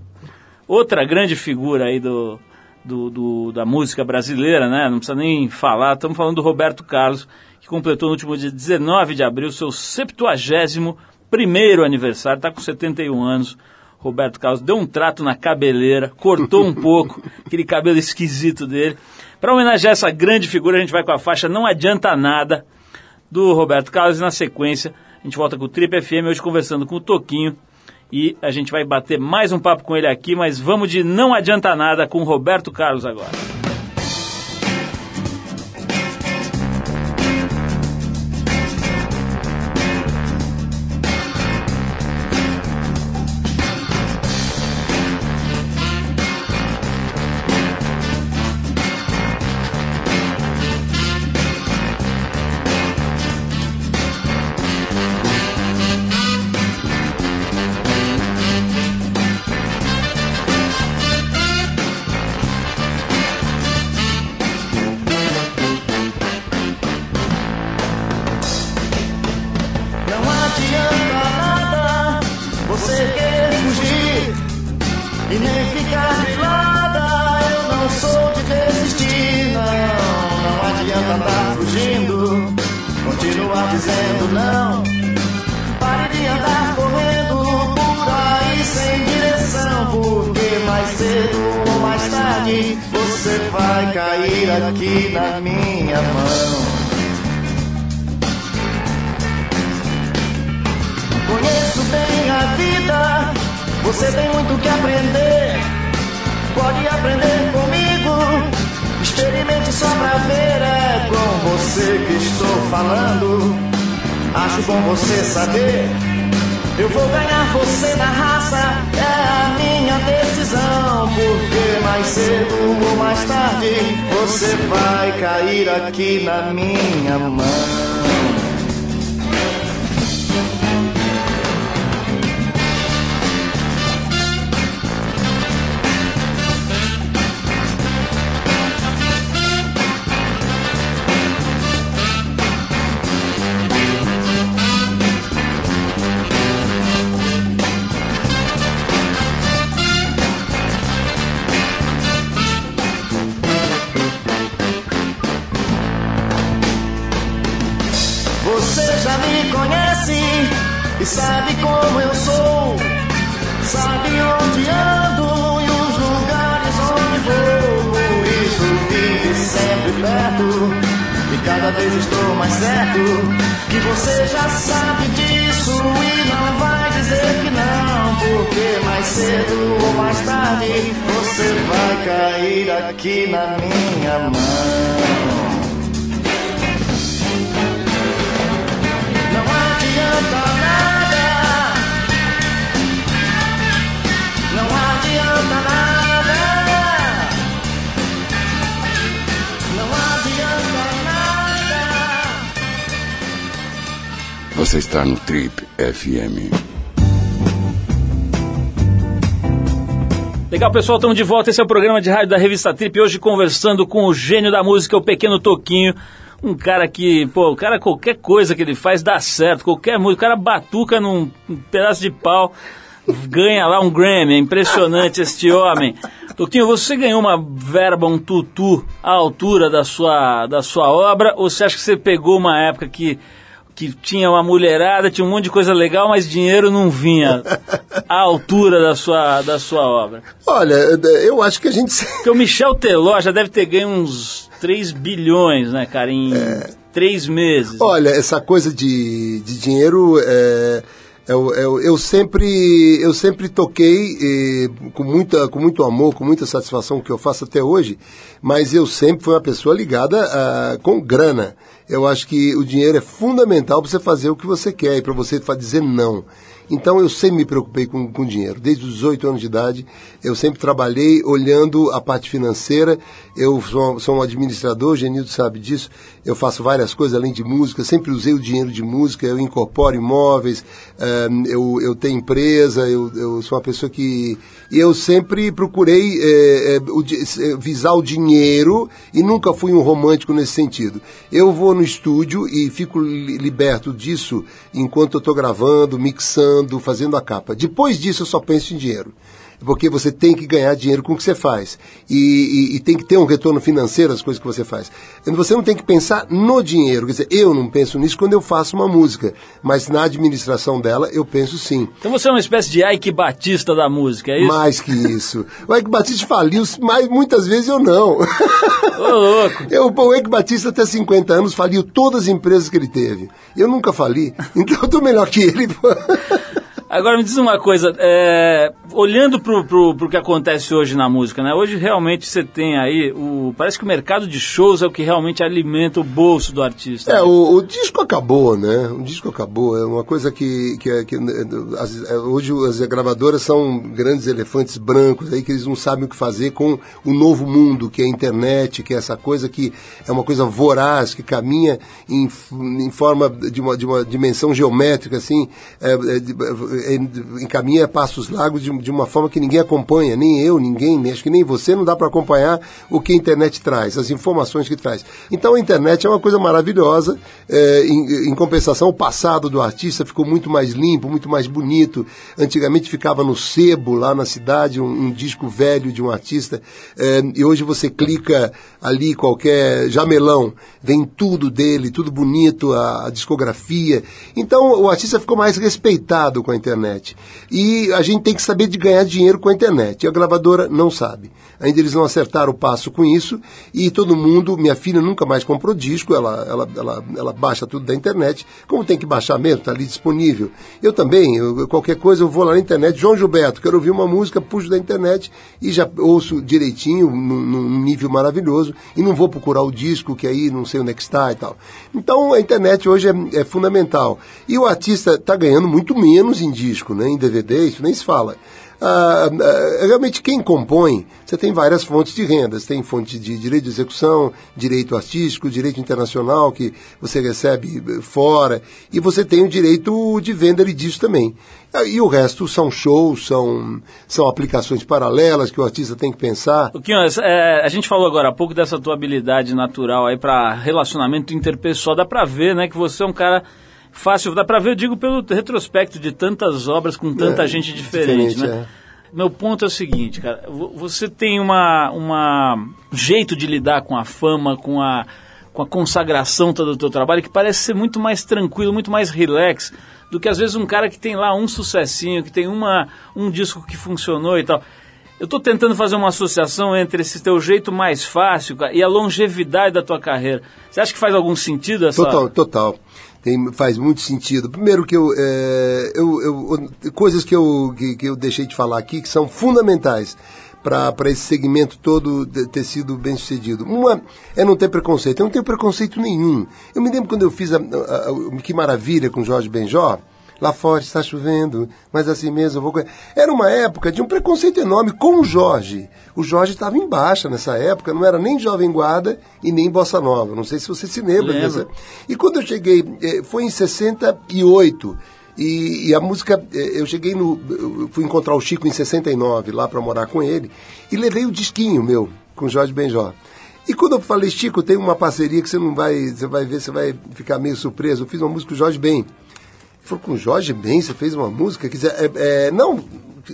outra grande figura aí do, do, do, da música brasileira, né? Não precisa nem falar, estamos falando do Roberto Carlos, que completou no último dia 19 de abril seu 71 primeiro aniversário, está com 71 anos. Roberto Carlos deu um trato na cabeleira, cortou um pouco aquele cabelo esquisito dele. Para homenagear essa grande figura, a gente vai com a faixa Não Adianta Nada, do Roberto Carlos, e na sequência a gente volta com o Trip FM, hoje conversando com o Toquinho, e a gente vai bater mais um papo com ele aqui, mas vamos de Não Adianta Nada com o Roberto Carlos agora. cair aqui na minha mão. Conheço bem a vida, você tem muito que aprender. Pode aprender comigo, experimente só pra ver. É com você que estou falando. Acho bom você saber. Eu vou ganhar você na raça, é a minha decisão. Porque mais cedo ou mais tarde você vai cair aqui na minha mão. Estou mais certo que você já sabe disso e não vai dizer que não, porque mais cedo ou mais tarde você vai cair aqui na minha mão. Você está no Trip FM. Legal, pessoal, estamos de volta. Esse é o programa de rádio da revista Trip. Hoje conversando com o gênio da música, o Pequeno Toquinho. Um cara que, pô, o cara, qualquer coisa que ele faz dá certo. Qualquer música, o cara batuca num um pedaço de pau, ganha lá um Grammy. É impressionante este homem. Toquinho, você ganhou uma verba, um tutu à altura da sua, da sua obra? Ou você acha que você pegou uma época que que tinha uma mulherada, tinha um monte de coisa legal, mas dinheiro não vinha à altura da sua, da sua obra. Olha, eu acho que a gente. Porque o Michel Teló já deve ter ganho uns 3 bilhões, né, cara, em é... três meses. Olha, essa coisa de, de dinheiro. É... Eu, eu, eu, sempre eu sempre toquei eh, com muita com muito amor com muita satisfação que eu faço até hoje mas eu sempre fui uma pessoa ligada a, com grana eu acho que o dinheiro é fundamental para você fazer o que você quer e para você dizer não então eu sempre me preocupei com, com dinheiro. Desde os 18 anos de idade, eu sempre trabalhei olhando a parte financeira. Eu sou, sou um administrador, o Genildo sabe disso. Eu faço várias coisas além de música, sempre usei o dinheiro de música, eu incorporo imóveis, um, eu, eu tenho empresa, eu, eu sou uma pessoa que. E eu sempre procurei é, é, visar o dinheiro e nunca fui um romântico nesse sentido. Eu vou no estúdio e fico liberto disso enquanto eu estou gravando, mixando fazendo a capa. Depois disso eu só penso em dinheiro. Porque você tem que ganhar dinheiro com o que você faz. E, e, e, tem que ter um retorno financeiro às coisas que você faz. Você não tem que pensar no dinheiro. Quer dizer, eu não penso nisso quando eu faço uma música. Mas na administração dela, eu penso sim. Então você é uma espécie de Ike Batista da música, é isso? Mais que isso. o Ike Batista faliu, mas muitas vezes eu não. Ô, louco. Eu, o Ike Batista, até 50 anos, faliu todas as empresas que ele teve. Eu nunca fali. Então eu tô melhor que ele. Agora me diz uma coisa, é, olhando pro, pro, pro que acontece hoje na música, né? Hoje realmente você tem aí, o, parece que o mercado de shows é o que realmente alimenta o bolso do artista. É, né? o, o, disco acabou, né? O disco acabou, é uma coisa que, que, é, que as, é, hoje as gravadoras são grandes elefantes brancos aí que eles não sabem o que fazer com o novo mundo, que é a internet, que é essa coisa que é uma coisa voraz, que caminha em, em forma de uma, de uma dimensão geométrica, assim, é, é, encaminha passos largos de, de, uma forma que ninguém acompanha, nem eu, ninguém, acho que nem você não dá para acompanhar o que a internet traz, as informações que traz. Então a internet é uma coisa maravilhosa, é, em, em, compensação o passado do artista ficou muito mais limpo, muito mais bonito. Antigamente ficava no sebo lá na cidade um, um disco velho de um artista é, e hoje você clica ali qualquer jamelão, vem tudo dele, tudo bonito, a, a discografia. Então o artista ficou mais respeitado com a internet internet. E a gente tem que saber de ganhar dinheiro com a internet. E a gravadora não sabe. Ainda eles não acertaram o passo com isso. E todo mundo, minha filha nunca mais comprou disco, ela, ela, ela, ela baixa tudo da internet. Como tem que baixar mesmo, está ali disponível. Eu também, eu, qualquer coisa, eu vou lá na internet, João Gilberto, quero ouvir uma música, puxo da internet e já ouço direitinho, num, num nível maravilhoso. E não vou procurar o disco, que aí não sei onde é que está e tal. Então a internet hoje é, é fundamental. E o artista está ganhando muito menos em disco, né? em DVD, isso nem se fala. Ah, ah, realmente quem compõe, você tem várias fontes de renda. Você tem fonte de direito de execução, direito artístico, direito internacional que você recebe eh, fora, e você tem o direito de venda de disco também. Ah, e o resto são shows, são, são aplicações paralelas que o artista tem que pensar. O é, a gente falou agora há pouco dessa tua habilidade natural aí para relacionamento interpessoal. Dá para ver, né, que você é um cara fácil, dá para ver, eu digo pelo retrospecto de tantas obras com tanta é, gente diferente, diferente né? É. Meu ponto é o seguinte, cara, você tem uma, uma jeito de lidar com a fama, com a, com a consagração todo o teu trabalho que parece ser muito mais tranquilo, muito mais relax do que às vezes um cara que tem lá um sucessinho, que tem uma, um disco que funcionou e tal. Eu estou tentando fazer uma associação entre esse teu jeito mais fácil cara, e a longevidade da tua carreira. Você acha que faz algum sentido essa... Total, total. Tem, faz muito sentido. Primeiro que eu, é, eu, eu coisas que eu, que, que eu deixei de falar aqui que são fundamentais para esse segmento todo ter sido bem sucedido. Uma é não ter preconceito. Eu não tenho preconceito nenhum. Eu me lembro quando eu fiz a, a- a- Que Maravilha com Jorge Benjó. Lá fora está chovendo, mas assim mesmo eu vou. co-". Era uma época de um preconceito enorme com o Jorge. O Jorge estava em baixa nessa época, não era nem Jovem Guarda e nem Bossa Nova. Não sei se você se lembra disso. E quando eu cheguei, eh, foi em 68. E, e a música, eh, eu cheguei no. eu fui encontrar o Chico em 69, lá para morar com ele, e levei o disquinho meu, com Jorge Benjó. E quando eu falei, Chico, tem uma parceria que você não vai. Você vai ver, você vai ficar meio surpreso. Eu fiz uma música com o Jorge Ben. Falou, com Jorge Ben, você fez uma música? Quer é, é, não,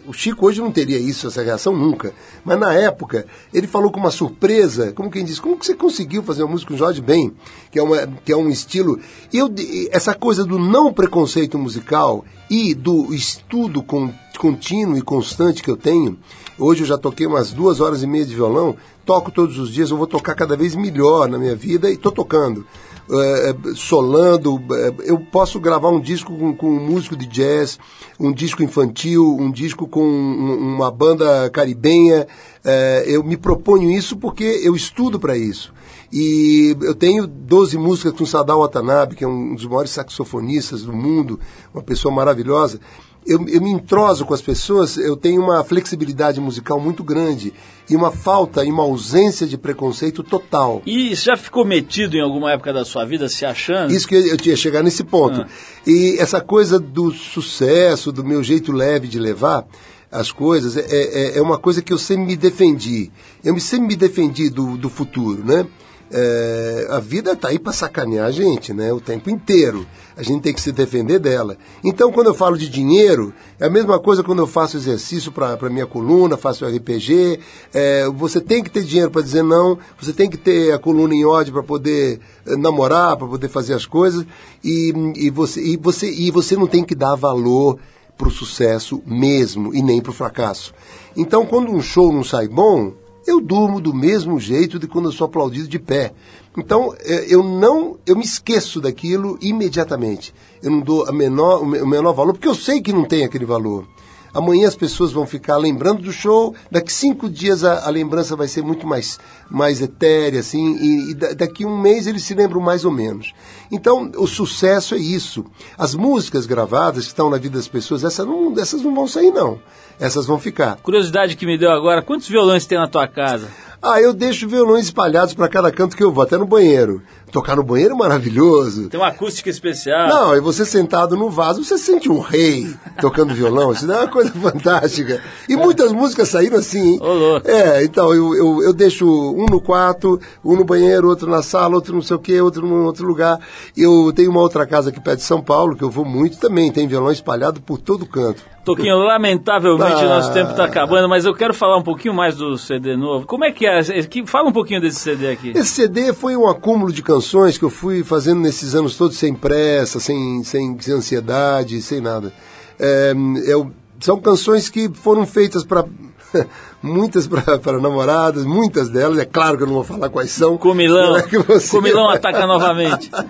o Chico hoje não teria isso, essa reação nunca. Mas na época, ele falou com uma surpresa, como quem diz, como que você conseguiu fazer uma música com Jorge Ben? Que é, uma, que é um estilo. Eu, essa coisa do não preconceito musical e do estudo con- contínuo e constante que eu tenho. Hoje eu já toquei umas duas horas e meia de violão, toco todos os dias, eu vou tocar cada vez melhor na minha vida e estou tocando eh, solando. eh, eu posso gravar um disco com, com um músico de jazz, um disco infantil, um disco com um- uma banda caribenha. eh, eu me proponho isso porque eu estudo para isso. E eu tenho 12 músicas com Sadao Watanabe, que é um dos maiores saxofonistas do mundo, uma pessoa maravilhosa. Eu, eu me entroso com as pessoas, eu tenho uma flexibilidade musical muito grande e uma falta e uma ausência de preconceito total. E já ficou metido em alguma época da sua vida se achando? Isso que eu tinha chegar nesse ponto. E essa coisa do sucesso, do meu jeito leve de levar as coisas, é, é, é uma coisa que eu sempre me defendi. Eu me- sempre me defendi do, do futuro, né? É, a vida está aí para sacanear a gente, né? O tempo inteiro. A gente tem que se defender dela. Então, quando eu falo de dinheiro, é a mesma coisa quando eu faço exercício para minha coluna, faço RPG. É, você tem que ter dinheiro para dizer não, você tem que ter a coluna em ordem para poder eh, namorar, para poder fazer as coisas. E, e, você, e, você, e você não tem que dar valor para o sucesso mesmo e nem para o fracasso. Então, quando um show não sai bom, eu durmo do mesmo jeito de quando eu sou aplaudido de pé. Então, eh, eu não, eu me esqueço daquilo imediatamente. Eu não dou a menor, o me- o menor valor, porque eu sei que não tem aquele valor. Amanhã as pessoas vão ficar lembrando do show, daqui cinco dias a, a lembrança vai ser muito mais, mais etérea, assim, e, e da- daqui um mês eles se lembram mais ou menos. Então, o sucesso é isso. As músicas gravadas que estão na vida das pessoas, essas não, essas não vão sair, não. Essas vão ficar. Curiosidade que me deu agora, quantos violões tem na tua casa? Ah, eu deixo violões espalhados para cada canto que eu vou, até no banheiro. Tocar no banheiro é maravilhoso. Tem uma acústica especial? Não, e você sentado no vaso, você sente um rei tocando violão, isso é uma coisa fantástica. E muitas músicas saíram assim. hein? Ô, louco. É, então eu, eu, eu deixo um no quarto, um no banheiro, outro na sala, outro não sei o quê, outro em outro lugar. Eu tenho uma outra casa aqui perto de São Paulo, que eu vou muito também, tem violão espalhado por todo canto. Toquinho, lamentavelmente Ah. nosso tempo está acabando, mas eu quero falar um pouquinho mais do CD novo. Como é que é? Fala um pouquinho desse CD aqui. Esse CD foi um acúmulo de canções que eu fui fazendo nesses anos todos sem pressa, sem, sem, sem ansiedade, sem nada. É, eu- são canções que foram feitas para muitas para namoradas, muitas delas, é claro que eu não vou falar quais são. Comilão. É você- Comilão ataca novamente.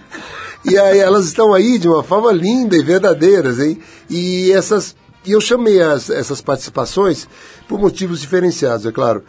E aí elas estão aí de uma forma linda e verdadeiras, hein? E essas e eu chamei as- essas participações por motivos diferenciados, é claro.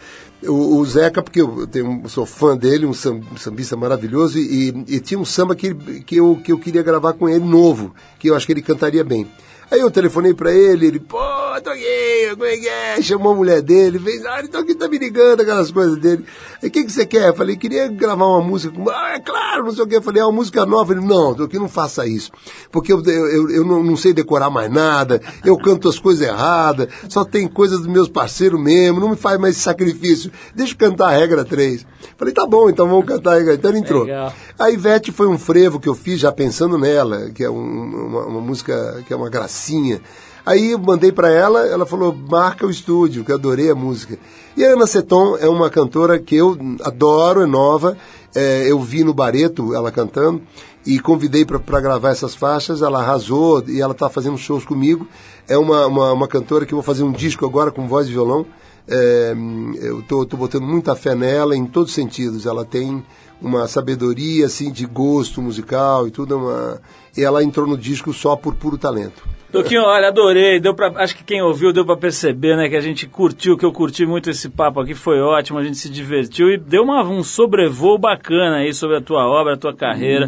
O, o Zeca, porque eu tenho, sou fã dele, um sam- sambista maravilhoso, e, e tinha um samba que, que, eu, que eu queria gravar com ele novo, que eu acho que ele cantaria bem. Aí eu telefonei pra ele, ele, pô, tô aqui, como é que é? Chamou a mulher dele, fez, ah, ele tá aqui, tá me ligando, aquelas coisas dele. Aí, o que que você quer? Eu falei, queria gravar uma música, ah, é claro, não sei o que. Eu falei, é uma música nova. Ele, não, tô aqui, não faça isso. Porque eu, eu, eu- eu não, não sei decorar mais nada, eu canto as coisas erradas, só tem coisas dos meus parceiros mesmo, não me faz mais sacrifício. Deixa eu cantar a regra 3. Falei, tá bom, então vamos cantar a regra. Então ele entrou. Legal. A Ivete foi um frevo que eu fiz já pensando nela, que é um- uma, uma música que é uma gracinha. Aí eu mandei pra ela, ela falou, marca o estúdio, que eu adorei a música. E a Ana Seton é uma cantora que eu adoro, é nova. É, eu vi no Bareto ela cantando e convidei para gravar essas faixas. Ela arrasou e ela está fazendo shows comigo. É uma, uma, uma cantora que eu vou fazer um disco agora com voz e violão. É, eu estou botando muita fé nela em todos os sentidos. Ela tem uma sabedoria assim de gosto musical e tudo. é Uma... E ela entrou no disco só por puro talento. Toquinho, olha, adorei. Deu pra, acho que quem ouviu deu para perceber, né? Que a gente curtiu, que eu curti muito esse papo aqui, foi ótimo, a gente se divertiu e deu uma, um sobrevoo bacana aí sobre a tua obra, a tua carreira,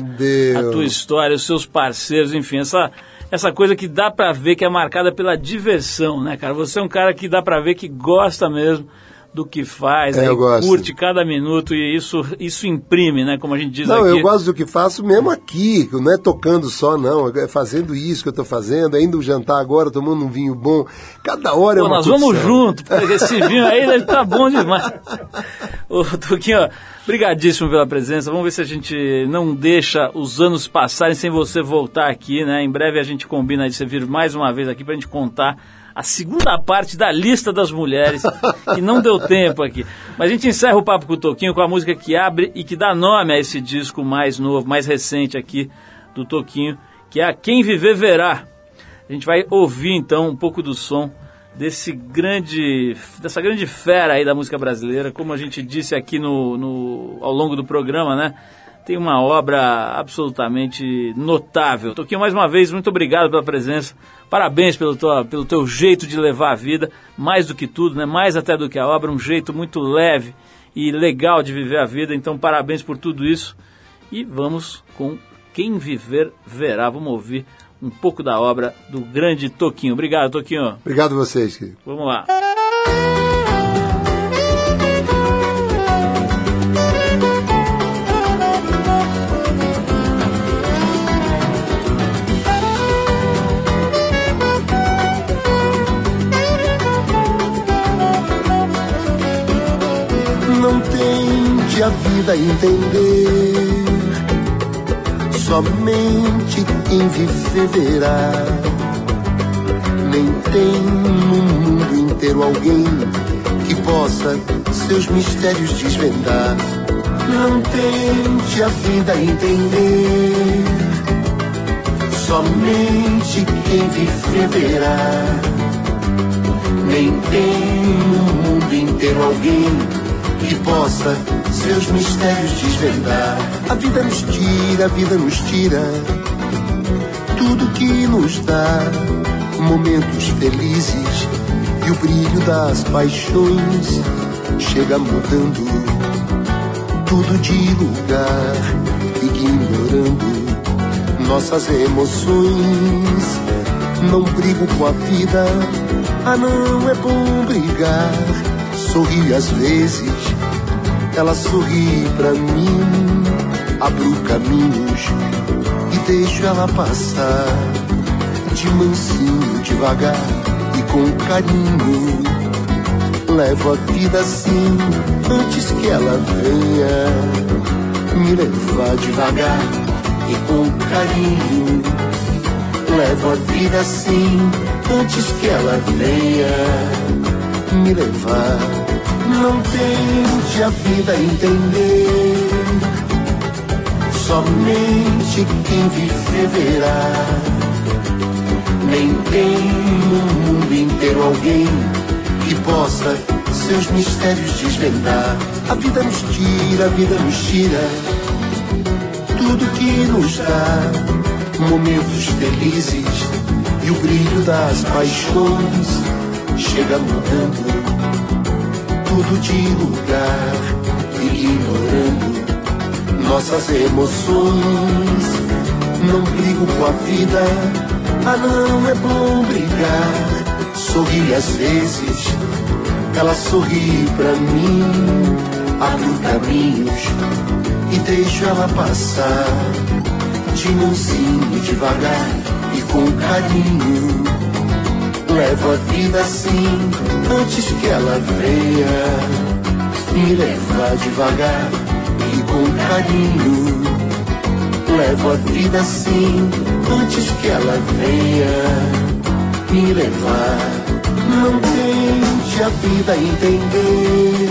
a tua história, os seus parceiros, enfim, essa, essa coisa que dá pra ver que é marcada pela diversão, né, cara? Você é um cara que dá pra ver que gosta mesmo do que faz, É, curte cada minuto e isso, isso imprime, né? Como a gente diz Não, aqui. eu gosto do que faço mesmo aqui, não é tocando só, não. É fazendo isso que eu estou fazendo, ainda o jantar agora, tomando um vinho bom. Cada hora é Pô, uma nós vamos junto, porque esse vinho aí tá bom demais. Ô, Toquinho, ó, brigadíssimo pela presença. Vamos ver se a gente não deixa os anos passarem sem você voltar aqui, né? Em breve a gente combina de você vir mais uma vez aqui pra gente contar a segunda parte da lista das mulheres, que não deu tempo aqui. Mas a gente encerra o papo com o Toquinho com a música que abre e que dá nome a esse disco mais novo, mais recente aqui do Toquinho, que é a Quem Viver Verá. A gente vai ouvir então um pouco do som desse grande, dessa grande fera aí da música brasileira, como a gente disse aqui no, no- ao longo do programa, né? Tem uma obra absolutamente notável. Toquinho, mais uma vez, muito obrigado pela presença. Parabéns pelo, tua, pelo teu jeito de levar a vida, mais do que tudo, né? Mais até do que a obra, um jeito muito leve e legal de viver a vida. Então, parabéns por tudo isso. E vamos com Quem Viver Verá. Vamos ouvir um pouco da obra do grande Toquinho. Obrigado, Toquinho. Obrigado a vocês, querido. Vamos lá. A vida entender. Somente quem viver verá. Nem tem no mundo inteiro alguém que possa seus mistérios desvendar. Não tente a vida entender. Somente quem viver verá. Nem tem no mundo inteiro alguém que possa seus mistérios desvendar. A vida nos tira, a vida nos tira tudo que nos dá momentos felizes e o brilho das paixões chega mudando tudo de lugar, ignorando nossas emoções. Não brigo com a vida, ah não é bom brigar. Sorri às vezes, ela sorri pra mim. Abro caminhos e deixo ela passar. De mansinho, devagar e com carinho. Levo a vida assim, antes que ela venha me levar devagar e com carinho. Levo a vida assim, antes que ela venha me levar. Não tente a vida entender. Somente quem viver verá. Nem tem no mundo inteiro alguém que possa seus mistérios desvendar. A vida nos tira, a vida nos tira tudo que nos dá momentos felizes e o brilho das paixões chega mudando tudo de lugar, ignorando nossas emoções. Não brigo com a vida, ah não é bom brigar. Sorri às vezes, ela sorri pra mim. Abro caminhos e deixo ela passar. De mansinho, devagar e com carinho. Levo a vida assim, antes que ela venha me levar devagar e com carinho. Levo a vida assim, antes que ela venha me levar. Não tente a vida entender.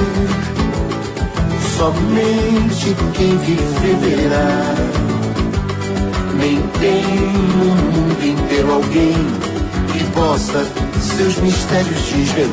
Somente quem viver verá. Nem tem no mundo inteiro alguém que possa seus mistérios desvendar.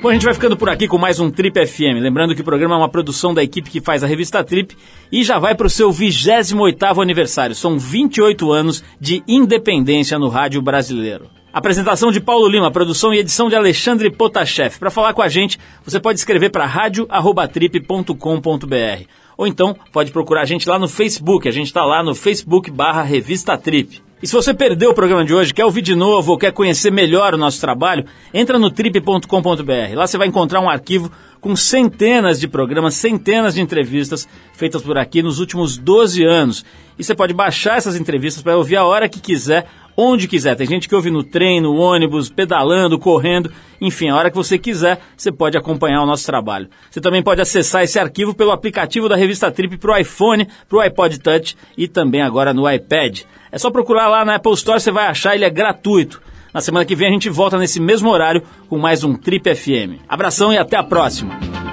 Bom, a gente vai ficando por aqui com mais um Trip FM. Lembrando que o programa é uma produção da equipe que faz a revista Trip e já vai para o seu 28º aniversário. São 28 anos de independência no rádio brasileiro. Apresentação de Paulo Lima, produção e edição de Alexandre Potashev. Para falar com a gente, você pode escrever para radio@trip.com.br ou então pode procurar a gente lá no Facebook. A gente está lá no Facebook barra Revista Trip. E se você perdeu o programa de hoje, quer ouvir de novo ou quer conhecer melhor o nosso trabalho, entra no trip.com.br. Lá você vai encontrar um arquivo com centenas de programas, centenas de entrevistas feitas por aqui nos últimos 12 anos. E você pode baixar essas entrevistas para ouvir a hora que quiser, onde quiser. Tem gente que ouve no trem, no ônibus, pedalando, correndo, enfim, a hora que você quiser, você pode acompanhar o nosso trabalho. Você também pode acessar esse arquivo pelo aplicativo da revista Trip para o iPhone, para o iPod Touch e também agora no iPad. É só procurar lá na Apple Store, você vai achar, ele é gratuito. Na semana que vem a gente volta nesse mesmo horário com mais um Trip FM. Abração e até a próxima!